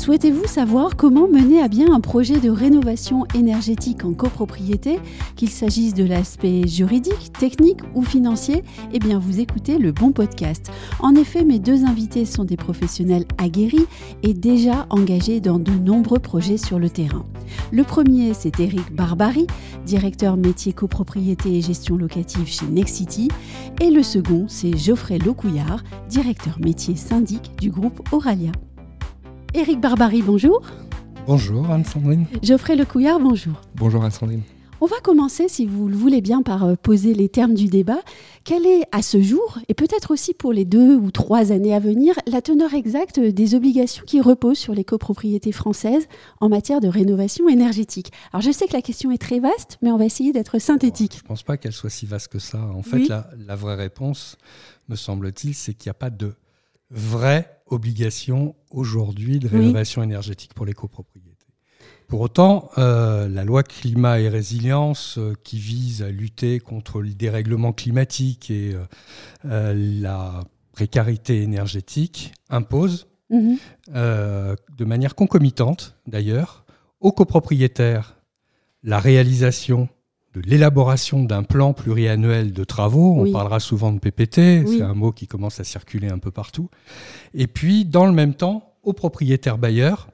Souhaitez-vous savoir comment mener à bien un projet de rénovation énergétique en copropriété, qu'il s'agisse de l'aspect juridique, technique ou financier? Eh bien, vous écoutez le bon podcast. En effet, mes deux invités sont des professionnels aguerris et déjà engagés dans de nombreux projets sur le terrain. Le premier, c'est Eric Barbary, directeur métier copropriété et gestion locative chez Nexity. Et le second, c'est Geoffrey Locouillard, directeur métier syndic du groupe Oralia. Éric Barbary, bonjour. Bonjour Anne-Sandrine. Geoffrey Lecouillard, bonjour. Bonjour Anne-Sandrine. On va commencer, si vous le voulez bien, par euh, poser les termes du débat. Quelle est, à ce jour, et peut-être aussi pour les deux ou trois années à venir, la teneur exacte des obligations qui reposent sur les copropriétés françaises en matière de rénovation énergétique? Alors, je sais que la question est très vaste, mais on va essayer d'être synthétique. je ne pense pas qu'elle soit si vaste que ça. En fait, la, la vraie réponse, me semble-t-il, c'est qu'il n'y a pas de vraie obligation aujourd'hui de rénovation énergétique pour les copropriétés. Pour autant, euh, la loi climat et résilience euh, qui vise à lutter contre le dérèglement climatique et euh, la précarité énergétique impose, mhm. de manière concomitante d'ailleurs, aux copropriétaires la réalisation de l'élaboration d'un plan pluriannuel de travaux. On parlera souvent de PPT, c'est un mot qui commence à circuler un peu partout. Et puis, dans le même temps, aux propriétaires bailleurs,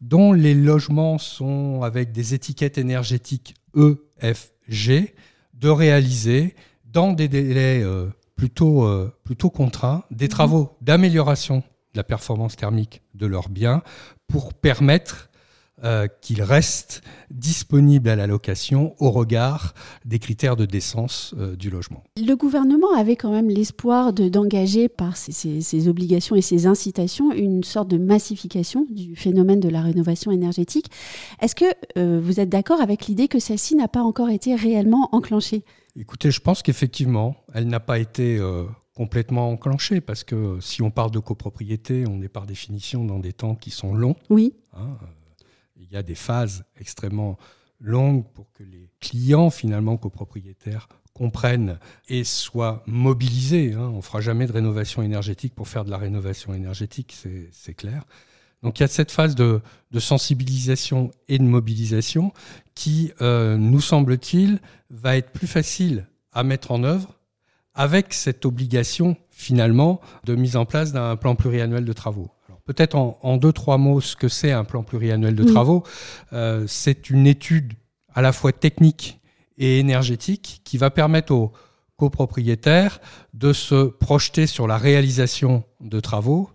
dont les logements sont avec des étiquettes énergétiques E, F, G, de réaliser dans des délais euh, plutôt, euh, plutôt contraints des mhm. travaux d'amélioration de la performance thermique de leurs biens pour permettre euh, qu'il reste disponible à la location au regard des critères de décence euh, du logement. Le gouvernement avait quand même l'espoir d'engager par ses, obligations et ses incitations une sorte de massification du phénomène de la rénovation énergétique. Est-ce que euh, vous êtes d'accord avec l'idée que celle-ci n'a pas encore été réellement enclenchée? Écoutez, je pense qu'effectivement, elle n'a pas été complètement enclenchée parce que si on parle de copropriété, on est par définition dans des temps qui sont longs. Oui. Hein, il y a des phases extrêmement longues pour que les clients, finalement, copropriétaires, comprennent et soient mobilisés. Hein. On ne fera jamais de rénovation énergétique pour faire de la rénovation énergétique, c'est clair. Donc il y a cette phase de, sensibilisation et de mobilisation qui, euh, nous semble-t-il, va être plus facile à mettre en œuvre avec cette obligation finalement de mise en place d'un plan pluriannuel de travaux. Peut-être en, deux, trois mots ce que c'est un plan pluriannuel de travaux. Euh, c'est une étude à la fois technique et énergétique qui va permettre aux copropriétaires de se projeter sur la réalisation de travaux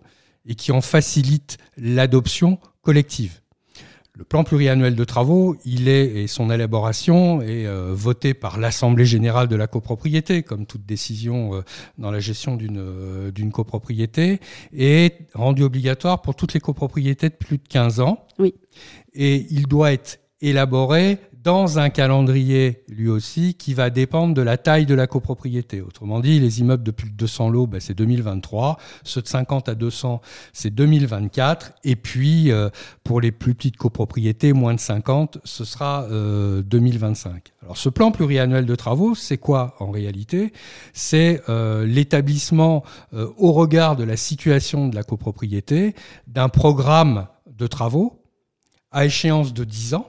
et qui en facilite l'adoption collective. Le plan pluriannuel de travaux, il est et son élaboration est euh, voté par l'Assemblée générale de la copropriété, comme toute décision euh, dans la gestion d'une euh, d'une copropriété, et est rendu obligatoire pour toutes les copropriétés de plus de 15 ans. Oui. Et il doit être élaboré dans un calendrier, lui aussi, qui va dépendre de la taille de la copropriété. Autrement dit, les immeubles de plus de 200 lots, ben, c'est 2023. Ceux de 50 à 200, c'est 2024. Et puis, euh, pour les plus petites copropriétés, moins de 50, ce sera 2025. Euh, Alors, ce plan pluriannuel de travaux, c'est quoi en réalité? C'est euh, l'établissement, au regard de la situation de la copropriété, d'un programme de travaux à échéance de 10 ans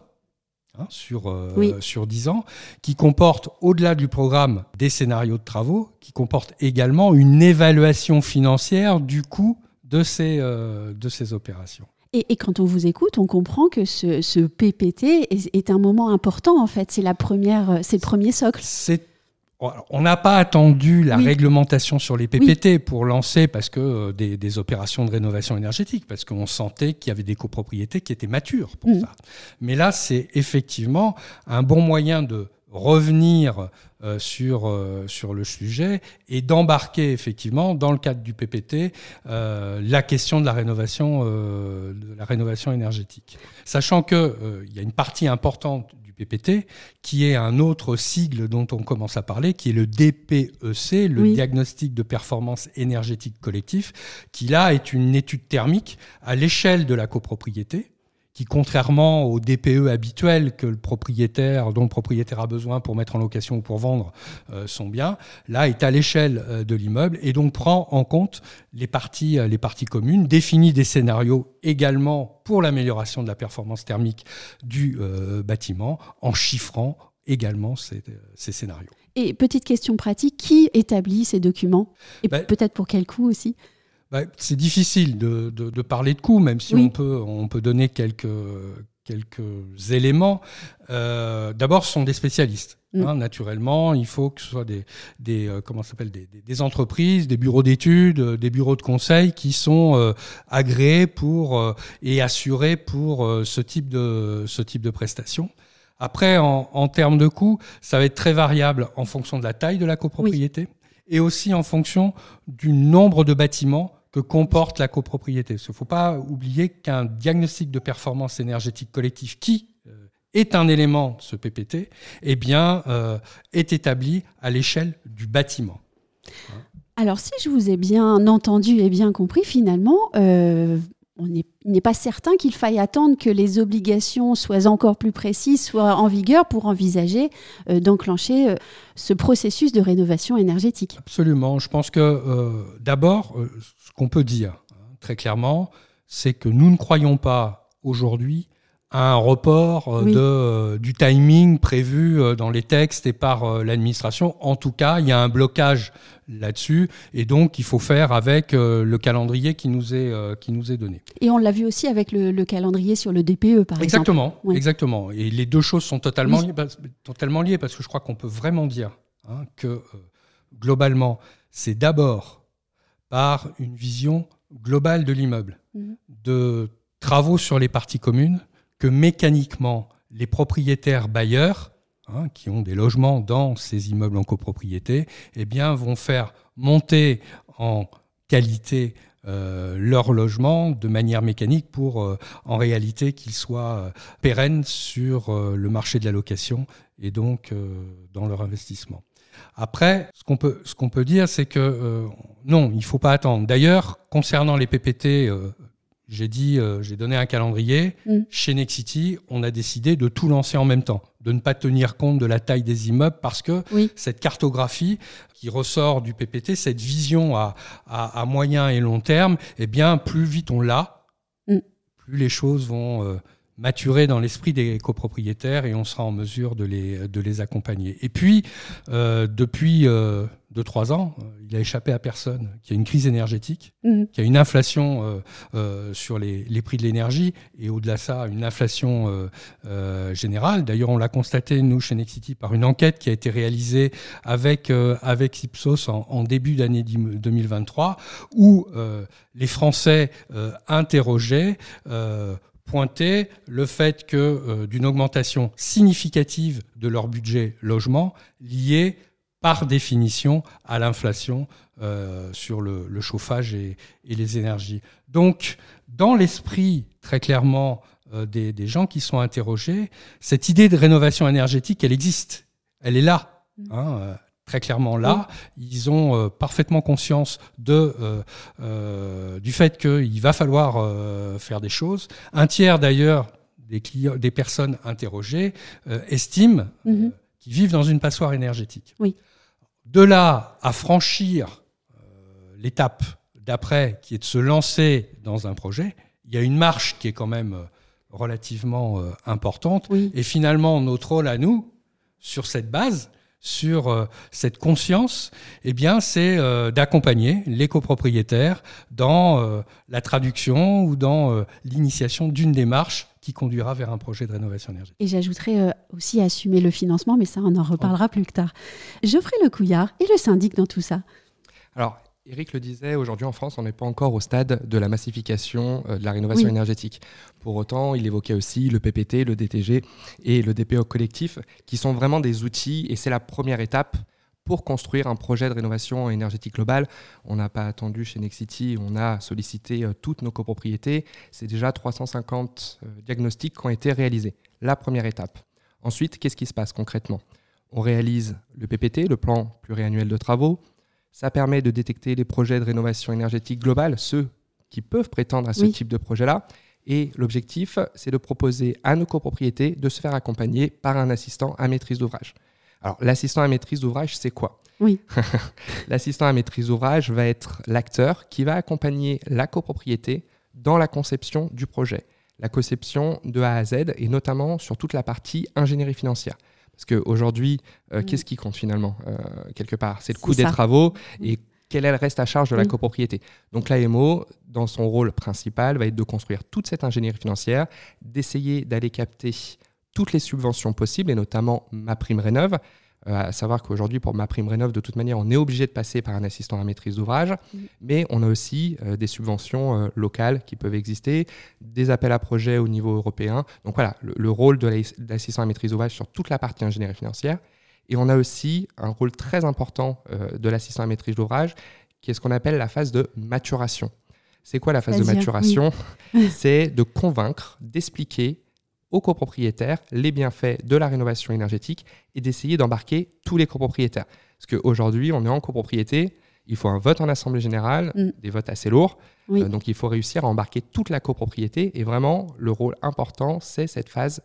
Hein, sur, euh, sur 10 ans, qui comporte, au-delà du programme des scénarios de travaux, qui comporte également une évaluation financière du coût de ces, euh, de ces opérations. Et, quand on vous écoute, on comprend que ce, ce PPT est, est, un moment important, en fait. C'est la première, c'est le premier socle. C'est on n'a pas attendu la réglementation sur les PPT pour lancer parce que euh, des, opérations de rénovation énergétique, parce qu'on sentait qu'il y avait des copropriétés qui étaient matures pour mm. ça. Mais là, c'est effectivement un bon moyen de revenir euh, sur, euh, sur le sujet et d'embarquer effectivement dans le cadre du PPT la question de la rénovation, de la rénovation énergétique. Sachant qu'il il y a une partie importante PPT, qui est un autre sigle dont on commence à parler, qui est le DPEC, le diagnostic de performance énergétique collectif, qui là est une étude thermique à l'échelle de la copropriété, qui, contrairement au DPE habituel que le propriétaire, dont le propriétaire a besoin pour mettre en location ou pour vendre euh, son bien, là est à l'échelle euh, de l'immeuble et donc prend en compte les parties, euh, les parties communes, définit des scénarios également pour l'amélioration de la performance thermique du bâtiment, en chiffrant également ces, scénarios. Et petite question pratique, qui établit ces documents? Et ben, peut-être pour quel coût aussi? Bah, c'est difficile de, parler de coûts, même si on, peut, on peut donner quelques, quelques éléments. Euh, d'abord, ce sont des spécialistes. Mm. Hein, naturellement, il faut que ce soit des, des euh, comment s'appelle des, des, entreprises, des bureaux d'études, euh, des bureaux de conseil qui sont agréés pour et assurés pour ce type de ce type de prestations. Après, en, termes de coûts, ça va être très variable en fonction de la taille de la copropriété et aussi en fonction du nombre de bâtiments que comporte la copropriété. Il ne faut pas oublier qu'un diagnostic de performance énergétique collective qui euh, est un élément de ce PPT, eh bien, euh, est établi à l'échelle du bâtiment. Alors, si je vous ai bien entendu et bien compris, finalement, euh, on n'est pas certain qu'il faille attendre que les obligations soient encore plus précises, soient en vigueur pour envisager d'enclencher ce processus de rénovation énergétique. Absolument. Je pense que d'abord, qu'on peut dire hein, très clairement, c'est que nous ne croyons pas aujourd'hui à un report euh, de, euh, du timing prévu euh, dans les textes et par l'administration. En tout cas, il y a un blocage là-dessus et donc il faut faire avec le calendrier qui nous est, qui nous est donné. Et on l'a vu aussi avec le, calendrier sur le DPE, par exactement, exemple. Exactement. Et les deux choses sont totalement, liées, totalement liées parce que je crois qu'on peut vraiment dire hein, que globalement, c'est d'abord par une vision globale de l'immeuble, mhm. de travaux sur les parties communes, que mécaniquement les propriétaires bailleurs, hein, qui ont des logements dans ces immeubles en copropriété, eh bien, vont faire monter en qualité euh, leur logement de manière mécanique pour, euh, en réalité, qu'ils soient euh, pérennes sur le marché de la location et donc dans leur investissement. Après, ce qu'on peut, ce qu'on peut dire, c'est que euh, non, il ne faut pas attendre. D'ailleurs, concernant les PPT, euh, j'ai dit, euh, j'ai donné un calendrier. Mm. Chez Nexity, on a décidé de tout lancer en même temps, de ne pas tenir compte de la taille des immeubles parce que cette cartographie qui ressort du PPT, cette vision à, à, moyen et long terme, eh bien, plus vite on l'a, mm. plus les choses vont maturer dans l'esprit des copropriétaires et on sera en mesure de les, de les accompagner. Et puis, euh, depuis euh, 2-3 ans, euh, il a échappé à personne qu'il y a une crise énergétique, mmh. qu'il y a une inflation euh, euh, sur les, les, prix de l'énergie et au-delà de ça, une inflation générale. D'ailleurs, on l'a constaté, nous, chez Nexity, par une enquête qui a été réalisée avec, avec Ipsos en, en début d'année 2023, où les Français interrogeaient pointer le fait que euh, d'une augmentation significative de leur budget logement liée par définition à l'inflation euh, sur le, chauffage et, les énergies. Donc, dans l'esprit très clairement euh, des, gens qui sont interrogés, cette idée de rénovation énergétique, elle existe, elle est là. Hein, très clairement là. Ils ont euh, parfaitement conscience de, euh, euh, du fait qu'il va falloir faire des choses. Un tiers d'ailleurs des, clients, des personnes interrogées estiment mhm. qu'ils vivent dans une passoire énergétique. Oui. De là à franchir l'étape d'après, qui est de se lancer dans un projet, il y a une marche qui est quand même relativement importante. Et finalement, notre rôle à nous, sur cette base, sur euh, cette conscience, eh bien, c'est euh, d'accompagner les copropriétaires dans euh, la traduction ou dans l'initiation d'une démarche qui conduira vers un projet de rénovation énergétique. Et j'ajouterais aussi assumer le financement, mais ça, on en reparlera plus tard. Geoffrey Lecouillard et le syndic dans tout ça. Alors, Eric le disait, aujourd'hui en France, on n'est pas encore au stade de la massification euh, de la rénovation énergétique. Pour autant, il évoquait aussi le PPT, le DTG et le DPO collectif, qui sont vraiment des outils, et c'est la première étape pour construire un projet de rénovation énergétique globale. On n'a pas attendu chez Nexity, on a sollicité euh, toutes nos copropriétés. C'est déjà 350 euh, diagnostics qui ont été réalisés. La première étape. Ensuite, qu'est-ce qui se passe concrètement? On réalise le PPT, le plan pluriannuel de travaux. Ça permet de détecter les projets de rénovation énergétique globale, ceux qui peuvent prétendre à ce type de projet-là. Et l'objectif, c'est de proposer à nos copropriétés de se faire accompagner par un assistant à maîtrise d'ouvrage. Alors, l'assistant à maîtrise d'ouvrage, c'est quoi? Oui. l'assistant à maîtrise d'ouvrage va être l'acteur qui va accompagner la copropriété dans la conception du projet, la conception de A à Z, et notamment sur toute la partie ingénierie financière. Parce qu'aujourd'hui, euh, mm. qu'est-ce qui compte finalement, euh, quelque part? C'est le coût des travaux mm. et quel est le reste à charge de la copropriété. Donc l'AMO, dans son rôle principal, va être de construire toute cette ingénierie financière, d'essayer d'aller capter toutes les subventions possibles, et notamment ma prime rénov', euh, à savoir qu'aujourd'hui, pour ma prime rénov, de toute manière, on est obligé de passer par un assistant à maîtrise d'ouvrage, mm. mais on a aussi euh, des subventions euh, locales qui peuvent exister, des appels à projets au niveau européen. Donc voilà, le, rôle de l'assistant à maîtrise d'ouvrage sur toute la partie ingénierie financière. Et on a aussi un rôle très important de l'assistant à maîtrise d'ouvrage, qui est ce qu'on appelle la phase de maturation. C'est quoi la phase de maturation? C'est de convaincre, d'expliquer aux copropriétaires les bienfaits de la rénovation énergétique et d'essayer d'embarquer tous les copropriétaires. Parce qu'aujourd'hui, on est en copropriété, il faut un vote en assemblée générale, mm. des votes assez lourds. Euh, donc il faut réussir à embarquer toute la copropriété. Et vraiment, le rôle important, c'est cette phase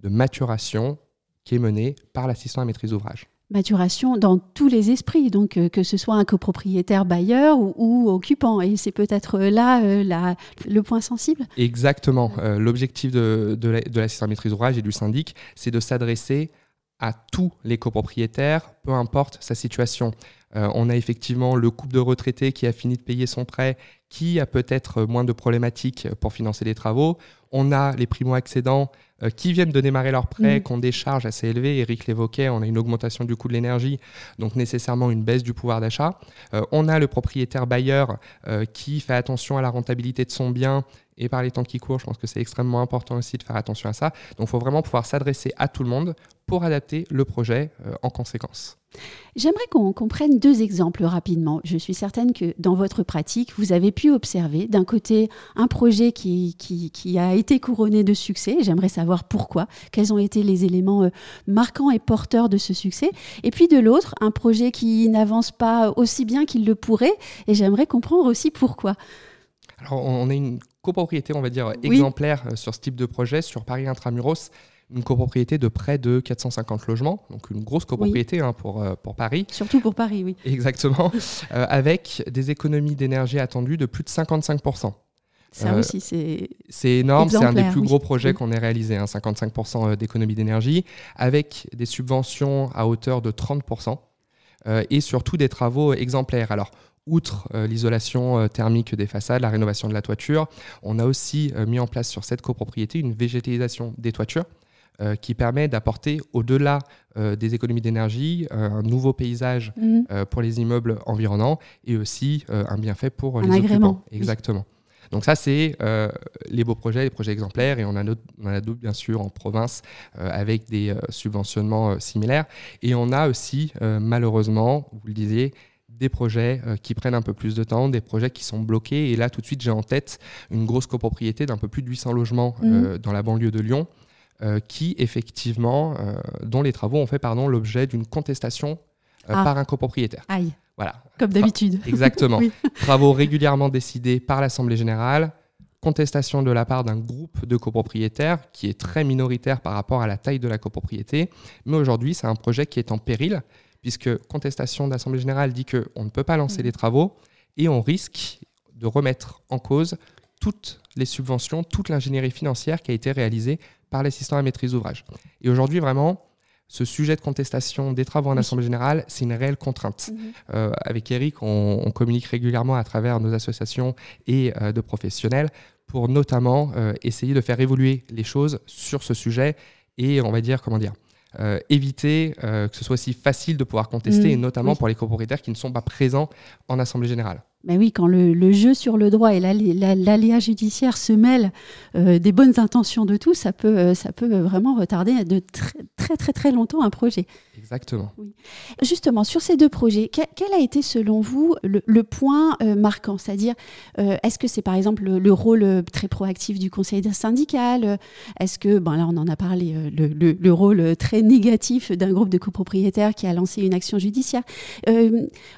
de maturation qui est menée par l'assistant à maîtrise d'ouvrage maturation dans tous les esprits, donc euh, que ce soit un copropriétaire bailleur ou, occupant. Et c'est peut-être euh, là euh, le point sensible. Exactement. L'objectif de, de l'assistant maîtrise d'ouvrage et du syndic, c'est de s'adresser à tous les copropriétaires, peu importe sa situation. on a effectivement le couple de retraités qui a fini de payer son prêt, qui a peut-être moins de problématiques pour financer les travaux. On a les primo-accédants euh, qui viennent de démarrer leur prêt, mm. qui ont des charges assez élevées. Eric l'évoquait, on a une augmentation du coût de l'énergie, donc nécessairement une baisse du pouvoir d'achat. Euh, on a le propriétaire bailleur euh, qui fait attention à la rentabilité de son bien et par les temps qui courent, je pense que c'est extrêmement important aussi de faire attention à ça. Donc il faut vraiment pouvoir s'adresser à tout le monde pour adapter le projet en conséquence. J'aimerais qu'on comprenne deux exemples rapidement. Je suis certaine que dans votre pratique, vous avez pu observer d'un côté un projet qui, qui, a été couronné de succès. J'aimerais savoir pourquoi, quels ont été les éléments euh, marquants et porteurs de ce succès? Et puis de l'autre, un projet qui n'avance pas aussi bien qu'il le pourrait. Et j'aimerais comprendre aussi pourquoi. Alors on a une copropriété, on va dire, exemplaire euh, sur ce type de projet sur Paris Intramuros une copropriété de près de 450 logements, donc une grosse copropriété hein, pour, euh, pour Paris. Surtout pour Paris, oui. Exactement, euh, avec des économies d'énergie attendues de plus de 55%. Ça euh, aussi, c'est. C'est énorme, c'est un des plus gros projets qu'on ait réalisé, 55% d'économie d'énergie, avec des subventions à hauteur de 30%, et surtout des travaux exemplaires. Alors, outre l'isolation thermique des façades, la rénovation de la toiture, on a aussi mis en place sur cette copropriété une végétalisation des toitures. Euh, qui permet d'apporter au-delà euh, des économies d'énergie euh, un nouveau paysage mhm. pour les immeubles environnants et aussi un bienfait pour les occupants. Exactement. Donc ça, c'est les beaux projets, les projets exemplaires, et on, a on a d'autres, bien sûr, en province, avec des subventionnements similaires. Et on a aussi, malheureusement, vous le disiez, des projets qui prennent un peu plus de temps, des projets qui sont bloqués. Et là, tout de suite, j'ai en tête une grosse copropriété d'un peu plus de 800 logements mhm. dans la banlieue de Lyon, euh, qui effectivement, euh, dont les travaux ont fait l'objet d'une contestation euh, ah. par un copropriétaire. Aïe. Voilà. Comme d'habitude. Exactement. Travaux régulièrement décidés par l'Assemblée générale, contestation de la part d'un groupe de copropriétaires qui est très minoritaire par rapport à la taille de la copropriété. Mais aujourd'hui, c'est un projet qui est en péril, puisque contestation d'Assemblée générale dit qu'on ne peut pas lancer mmh. les travaux et on risque de remettre en cause toutes les subventions, toute l'ingénierie financière qui a été réalisée par l'assistant à maîtrise d'ouvrage. Et aujourd'hui, vraiment, ce sujet de contestation des travaux en Assemblée générale, c'est une réelle contrainte. Mhm. Euh, avec Eric, on, communique régulièrement à travers nos associations et euh, de professionnels pour notamment euh, essayer de faire évoluer les choses sur ce sujet et on va dire, comment dire, éviter que ce soit aussi facile de pouvoir contester, mhm. et notamment pour les copropriétaires qui ne sont pas présents en Assemblée générale. Ben oui, quand le, jeu sur le droit et l'aléa judiciaire se mêlent euh, des bonnes intentions de tous, ça peut, euh, ça peut vraiment retarder de très très très, très longtemps un projet. Exactement. Justement, sur ces deux projets, quel, a été selon vous le, point euh, marquant? C'est-à-dire, est-ce que c'est par exemple le, rôle très proactif du conseil syndical Est-ce que, ben là on en a parlé, le, rôle très négatif d'un groupe de copropriétaires qui a lancé une action judiciaire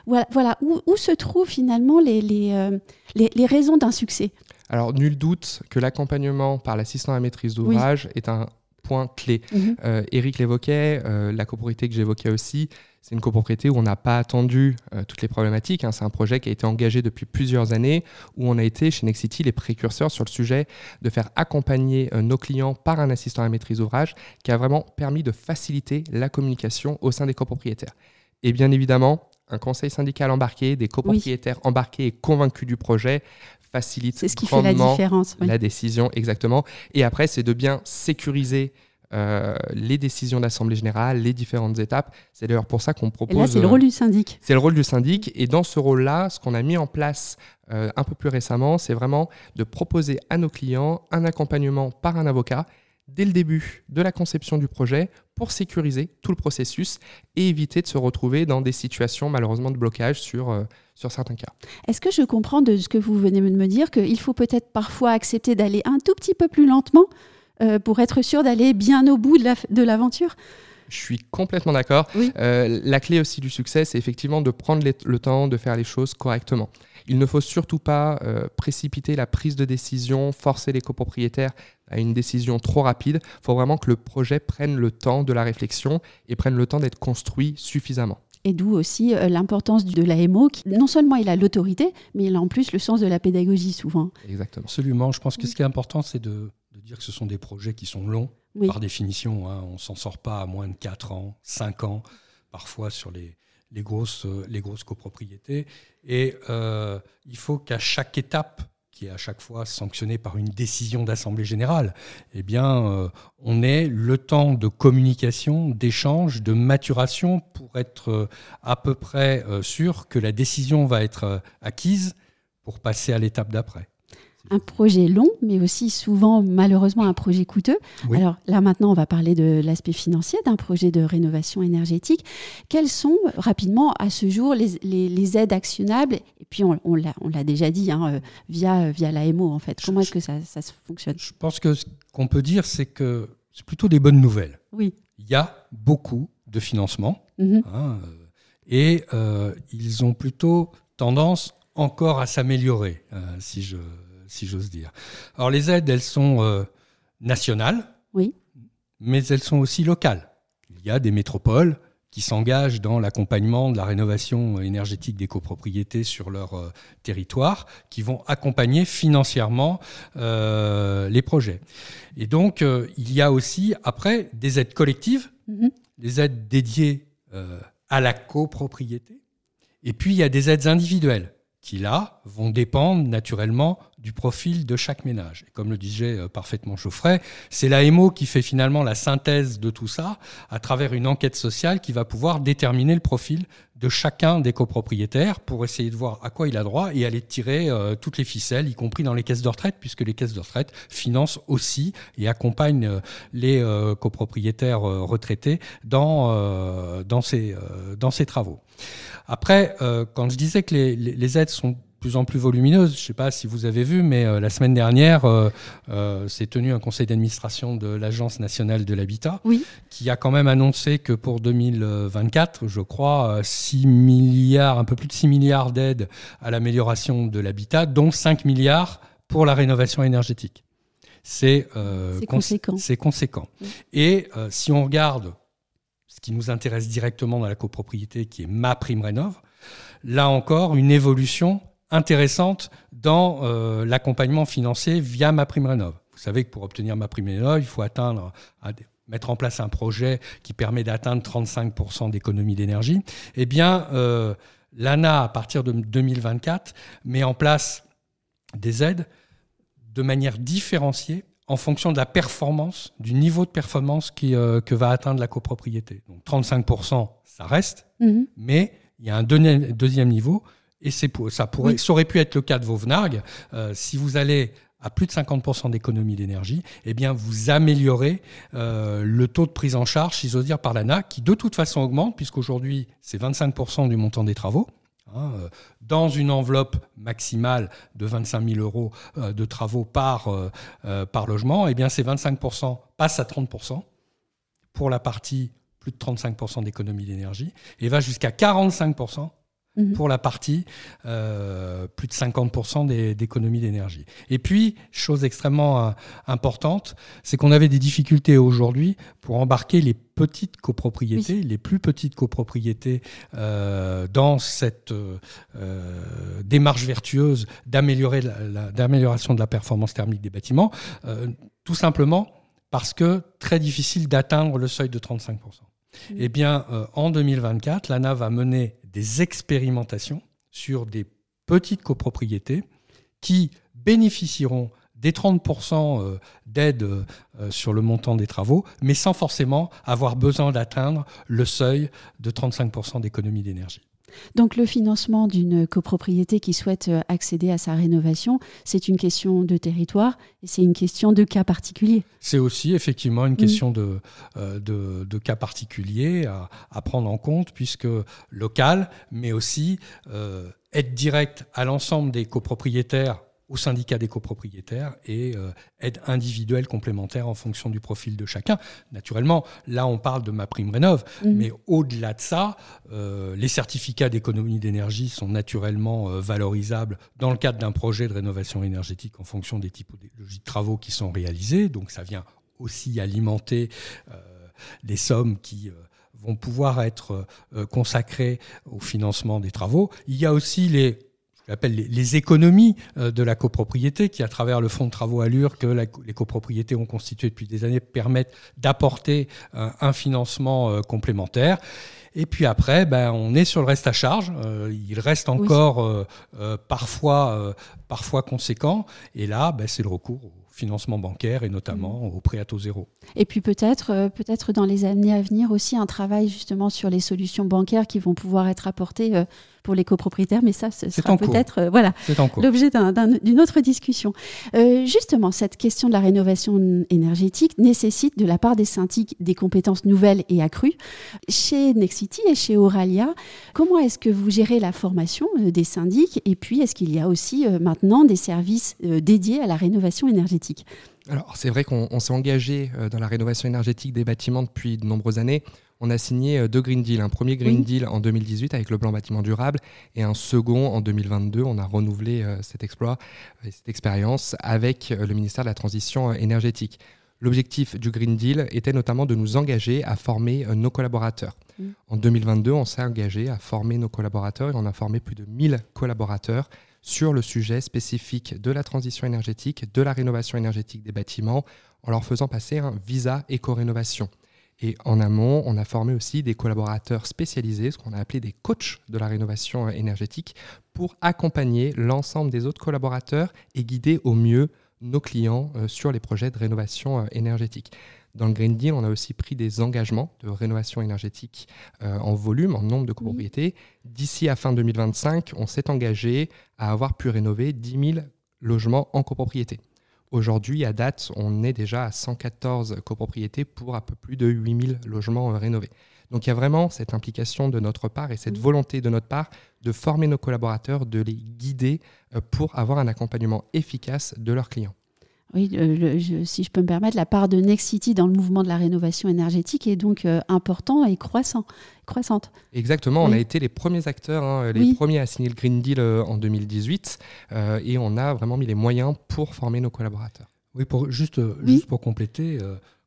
Voilà, voilà. Où, où se trouve finalement euh, les, les, raisons d'un succès Alors, nul doute que l'accompagnement par l'assistant à la maîtrise d'ouvrage est un point clé. Euh, Eric l'évoquait, euh, la copropriété que j'évoquais aussi, c'est une copropriété où on n'a pas attendu toutes les problématiques. Hein. C'est un projet qui a été engagé depuis plusieurs années, où on a été chez Nexity les précurseurs sur le sujet de faire accompagner nos clients par un assistant à maîtrise d'ouvrage, qui a vraiment permis de faciliter la communication au sein des copropriétaires. Et bien évidemment, un conseil syndical embarqué, des copropriétaires embarqués et convaincus du projet facilite ce qui fait la, différence, la décision. Exactement. Et après, c'est de bien sécuriser euh, les décisions d'assemblée générale, les différentes étapes. C'est d'ailleurs pour ça qu'on propose. Et là, c'est le rôle du syndic. C'est le rôle du syndic. Et dans ce rôle-là, ce qu'on a mis en place euh, un peu plus récemment, c'est vraiment de proposer à nos clients un accompagnement par un avocat dès le début de la conception du projet pour sécuriser tout le processus et éviter de se retrouver dans des situations malheureusement de blocage sur, euh, sur certains cas. Est-ce que je comprends de ce que vous venez de me dire qu'il faut peut-être parfois accepter d'aller un tout petit peu plus lentement euh, pour être sûr d'aller bien au bout de l'aventure? Je suis complètement d'accord. Euh, la clé aussi du succès, c'est effectivement de prendre le temps de faire les choses correctement. Il ne faut surtout pas précipiter la prise de décision, forcer les copropriétaires à une décision trop rapide. Il faut vraiment que le projet prenne le temps de la réflexion et prenne le temps d'être construit suffisamment. Et d'où aussi euh, l'importance de l'AMO, qui non seulement il a l'autorité, mais il a en plus le sens de la pédagogie souvent. Exactement. Absolument. Je pense que ce qui est important, c'est de, dire que ce sont des projets qui sont longs, par définition. Hein. On ne s'en sort pas à moins de 4 ans, 5 ans, parfois sur les, les, grosses, les grosses copropriétés. Et euh, il faut qu'à chaque étape qui est à chaque fois sanctionné par une décision d'Assemblée générale, eh bien, euh, on ait le temps de communication, d'échange, de maturation pour être euh, à peu près euh, sûr que la décision va être acquise pour passer à l'étape d'après un projet long, mais aussi souvent, malheureusement, un projet coûteux. Alors là, maintenant, on va parler de l'aspect financier d'un projet de rénovation énergétique. Quelles sont, rapidement, à ce jour, les, aides actionnables? Et puis, on, on l'a déjà dit, hein, euh, via, via l'AMO, en fait. Comment est-ce que ça, ça, fonctionne? Je pense que ce qu'on peut dire, c'est que c'est plutôt des bonnes nouvelles. Oui. Il y a beaucoup de financement. Mhm. Hein, euh, et euh, ils ont plutôt tendance encore à s'améliorer, si je si j'ose dire. Alors les aides, elles sont euh, nationales, oui. mais elles sont aussi locales. Il y a des métropoles qui s'engagent dans l'accompagnement de la rénovation énergétique des copropriétés sur leur euh, territoire, qui vont accompagner financièrement euh, les projets. Et donc, il y a aussi, après, des aides collectives, mhm. des aides dédiées à la copropriété, et puis il y a des aides individuelles qui, là, vont dépendre naturellement du profil de chaque ménage. Et comme le disait euh, parfaitement Geoffrey, c'est l'AMO qui fait finalement la synthèse de tout ça à travers une enquête sociale qui va pouvoir déterminer le profil de chacun des copropriétaires pour essayer de voir à quoi il a droit et aller tirer euh, toutes les ficelles, y compris dans les caisses de retraite, puisque les caisses de retraite financent aussi et accompagnent euh, les copropriétaires retraités dans, dans, ces, dans ces travaux. Après, quand je disais que les, les aides sont plus en plus volumineuse. Je ne sais pas si vous avez vu, mais euh, la semaine dernière, euh, euh, s'est tenu un conseil d'administration de l'Agence nationale de l'habitat, qui a quand même annoncé que pour 2024, je crois, 6 milliards, un peu plus de 6 milliards d'aides à l'amélioration de l'habitat, dont 5 milliards pour la rénovation énergétique. C'est conséquent. C'est conséquent. Et si on regarde ce qui nous intéresse directement dans la copropriété, qui est ma prime rénov, là encore, une évolution intéressante dans euh, l'accompagnement financier via ma prime rénov. Vous savez que pour obtenir ma prime rénov, il faut atteindre, mettre en place un projet qui permet d'atteindre 35% d'économie d'énergie. Eh bien, euh, l'ANA, à partir de 2024, met en place des aides de manière différenciée en fonction de la performance, du niveau de performance qui, euh, que va atteindre la copropriété. Donc 35%, ça reste, mhm. mais il y a un deuxième niveau et c'est ça, pourrait, ça aurait pu être le cas de Vauvenargues, si vous allez à plus de 50% d'économie d'énergie, eh bien vous améliorez le taux de prise en charge, si j'ose dire, par l'ANA, qui de toute façon augmente, puisqu'aujourd'hui c'est 25% du montant des travaux. Hein, dans une enveloppe maximale de 25 000 euros de travaux par, par logement, eh bien ces 25% passent à 30% pour la partie plus de 35% d'économie d'énergie et va jusqu'à 45% mhm. pour la partie euh, plus de 50% d'économie d'énergie. Et puis, chose extrêmement euh, importante, c'est qu'on avait des difficultés aujourd'hui pour embarquer les petites copropriétés, les plus petites copropriétés euh, dans cette démarche vertueuse d'amélioration de la performance thermique des bâtiments, tout simplement parce que très difficile d'atteindre le seuil de 35%. Mm. Eh bien, euh, en 2024, l'ANA va mener des expérimentations sur des petites copropriétés qui bénéficieront des 30% euh, d'aide euh, sur le montant des travaux, mais sans forcément avoir besoin d'atteindre le seuil de 35% d'économie d'énergie. Donc le financement d'une copropriété qui souhaite euh, accéder à sa rénovation, c'est une question de territoire et c'est une question de cas particulier. C'est aussi effectivement une question de, euh, de, cas particulier à, prendre en compte puisque local, mais aussi euh, aide directe à l'ensemble des copropriétaires au syndicat des copropriétaires et euh, aide individuelle complémentaire en fonction du profil de chacun. Naturellement, là on parle de ma prime rénov, mhm. mais au-delà de ça, euh, les certificats d'économie d'énergie sont naturellement euh, valorisables dans le cadre d'un projet de rénovation énergétique en fonction des typologies de travaux qui sont réalisés. Donc ça vient aussi alimenter des sommes qui vont pouvoir être consacrées au financement des travaux. Il y a aussi les appelle les, économies euh, de la copropriété, qui à travers le fonds de travaux Allure que les copropriétés ont constitué depuis des années permettent d'apporter euh, un financement euh, complémentaire. Et puis après, ben, on est sur le reste à charge. il reste encore parfois, parfois conséquent. Et là, ben, c'est le recours financement bancaire et notamment mmh. au prêt à taux zéro. Et puis peut-être peut-être dans les années à venir aussi un travail justement sur les solutions bancaires qui vont pouvoir être apportées pour les copropriétaires, mais ça, ce sera peut-être euh, voilà l'objet d'une autre discussion. justement, cette question de la rénovation énergétique nécessite de la part des syndics des compétences nouvelles et accrues. Chez Nexity et chez Oralia, comment est-ce que vous gérez la formation des syndics? Et puis, est-ce qu'il y a aussi maintenant des services dédiés à la rénovation énergétique? Alors, c'est vrai qu'on s'est engagé euh, dans la rénovation énergétique des bâtiments depuis de nombreuses années. On a signé euh, deux Green Deal. Un premier Green Deal en 2018 avec le plan bâtiment durable et un second en 2022. On a renouvelé euh, cet exploit et cette expérience avec le ministère de la Transition énergétique. L'objectif du Green Deal était notamment de nous engager à former nos collaborateurs. Mm. En 2022, on s'est engagé à former nos collaborateurs et on a formé plus de 1000 collaborateurs sur le sujet spécifique de la transition énergétique, de la rénovation énergétique des bâtiments, en leur faisant passer un visa éco-rénovation. Et en amont, on a formé aussi des collaborateurs spécialisés, ce qu'on a appelé des coachs de la rénovation énergétique, pour accompagner l'ensemble des autres collaborateurs et guider au mieux nos clients euh, sur les projets de rénovation euh, énergétique. Dans le Green Deal, on a aussi pris des engagements de rénovation énergétique euh, en volume, en nombre de copropriétés. D'ici à fin 2025, on s'est engagé à avoir pu rénover 10 000 logements en copropriété. Aujourd'hui, à date, on est déjà à 114 copropriétés pour un peu plus de 8 000 logements euh, rénovés. Donc il y a vraiment cette implication de notre part et cette volonté de notre part de former nos collaborateurs, de les guider euh, pour avoir un accompagnement efficace de leurs clients. Oui, si je peux me permettre, la part de Nexity dans le mouvement de la rénovation énergétique est donc euh, important et croissant, croissante. Exactement, on a été les premiers acteurs, hein, les premiers à signer le Green Deal euh, en 2018 euh, et on a vraiment mis les moyens pour former nos collaborateurs. Oui, pour, juste, juste pour compléter,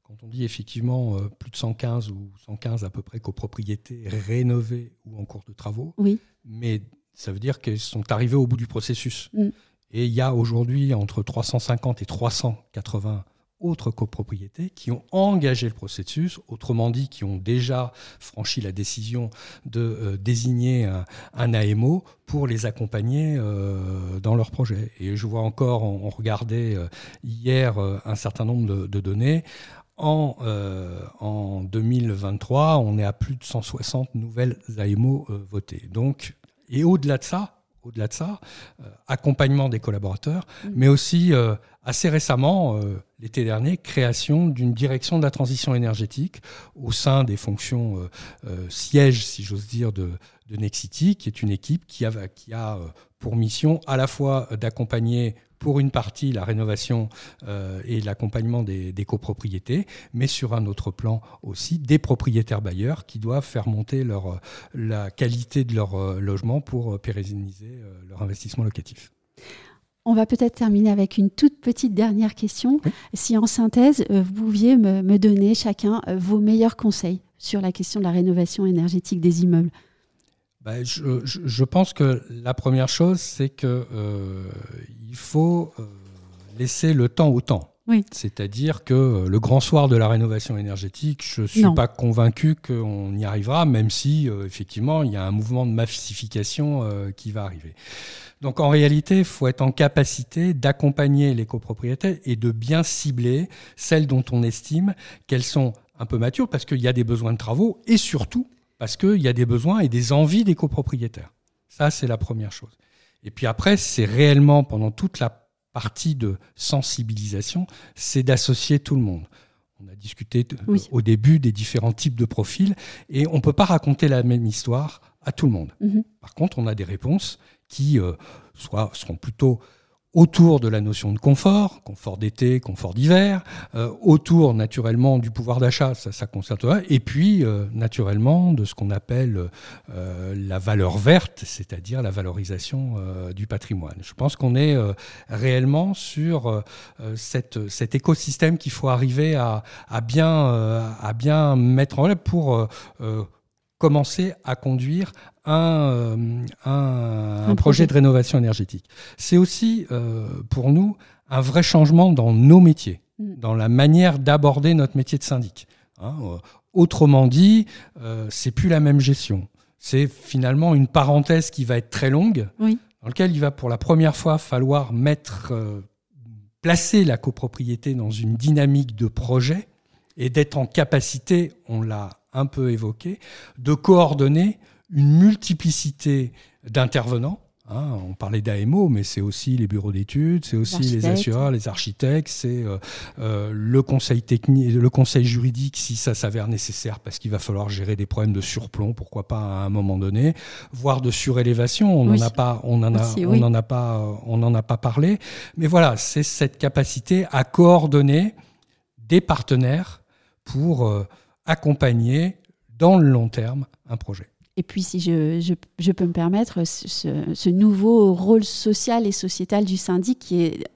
quand on dit effectivement plus de 115 ou 115 à peu près copropriétés rénovées ou en cours de travaux, oui. mais ça veut dire qu'elles sont arrivées au bout du processus. Mm. Et il y a aujourd'hui entre 350 et 380 autres copropriétés qui ont engagé le processus, autrement dit, qui ont déjà franchi la décision de euh, désigner un, AMO pour les accompagner euh, dans leur projet. Et je vois encore, on, regardait euh, hier un certain nombre de, données. En, en, 2023, on est à plus de 160 nouvelles AMO votées. Donc, et au-delà de ça, au-delà de ça, accompagnement des collaborateurs, mmh. mais aussi assez récemment, l'été dernier, création d'une direction de la transition énergétique au sein des fonctions sièges, si j'ose dire, de, de Nexity, qui est une équipe qui a, qui a pour mission à la fois d'accompagner pour une partie la rénovation euh, et l'accompagnement des, copropriétés, mais sur un autre plan aussi des propriétaires bailleurs qui doivent faire monter leur, la qualité de leur euh, logement pour pérenniser euh, leur investissement locatif. On va peut-être terminer avec une toute petite dernière question. Si en synthèse, vous pouviez me donner chacun vos meilleurs conseils sur la question de la rénovation énergétique des immeubles. Bah, je, pense que la première chose, c'est qu'il euh, faut euh, laisser le temps au temps. C'est-à-dire que euh, le grand soir de la rénovation énergétique, je ne suis pas convaincu qu'on y arrivera, même si effectivement il y a un mouvement de massification qui va arriver. Donc en réalité, il faut être en capacité d'accompagner les copropriétaires et de bien cibler celles dont on estime qu'elles sont un peu matures parce qu'il y a des besoins de travaux et surtout parce qu'il y a des besoins et des envies des copropriétaires. Ça, c'est la première chose. Et puis après, c'est réellement, pendant toute la partie de sensibilisation, c'est d'associer tout le monde. On a discuté au début des différents types de profils et on ne peut pas raconter la même histoire à tout le monde. Mhm. Par contre, on a des réponses qui euh, soit, seront plutôt autour de la notion de confort, confort d'été, confort d'hiver, euh, autour naturellement du pouvoir d'achat, ça, ça concerne et puis euh, naturellement de ce qu'on appelle euh, la valeur verte, c'est-à-dire la valorisation du patrimoine. Je pense qu'on est réellement sur cette, cet écosystème qu'il faut arriver à, à bien, à bien mettre en œuvre pour commencer à conduire un, euh, un, projet de rénovation énergétique. C'est aussi euh, pour nous un vrai changement dans nos métiers, mm. dans la manière d'aborder notre métier de syndic. Hein. Euh, autrement dit, c'est plus la même gestion. C'est finalement une parenthèse qui va être très longue, dans laquelle il va pour la première fois falloir mettre, placer la copropriété dans une dynamique de projet et d'être en capacité, on l'a un peu évoqué, de coordonner une multiplicité d'intervenants. Hein. on parlait d'AMO, mais c'est aussi les bureaux d'études, c'est aussi les assureurs, les architectes, c'est euh, euh, le conseil technique, le conseil juridique si ça s'avère nécessaire parce qu'il va falloir gérer des problèmes de surplomb, pourquoi pas à un moment donné, voire de surélévation. On n'en a pas, on en a, on en a pas, on n'en a pas parlé. Mais voilà, c'est cette capacité à coordonner des partenaires pour euh, accompagner dans le long terme un projet. Et puis, si je, je, peux me permettre, ce, ce, nouveau rôle social et sociétal du syndic qui est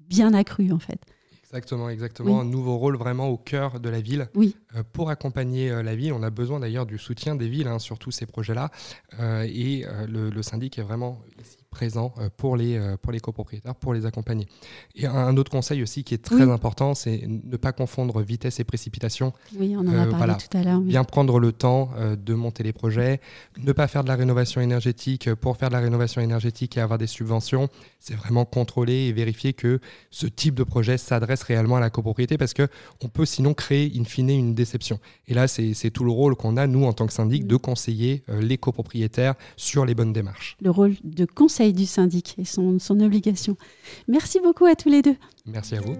bien accru, en fait. Exactement, exactement. Un nouveau rôle vraiment au cœur de la ville. Oui. Euh, pour accompagner euh, la ville, on a besoin d'ailleurs du soutien des villes hein, sur tous ces projets-là. Euh, et le, le, syndic est vraiment ici présent euh, pour les, euh, pour les copropriétaires, pour les accompagner. Et un autre conseil aussi qui est très important, c'est ne pas confondre vitesse et précipitation. Oui, on en a euh, parlé tout à l'heure. Bien prendre le temps de monter les projets, ne pas faire de la rénovation énergétique pour faire de la rénovation énergétique et avoir des subventions. C'est vraiment contrôler et vérifier que ce type de projet s'adresse réellement à la copropriété parce qu'on peut sinon créer in fine une déception. Et là, c'est tout le rôle qu'on a, nous, en tant que syndic, de conseiller les copropriétaires sur les bonnes démarches. Le rôle de du syndic et son obligation. Merci beaucoup à tous les deux. Merci à vous.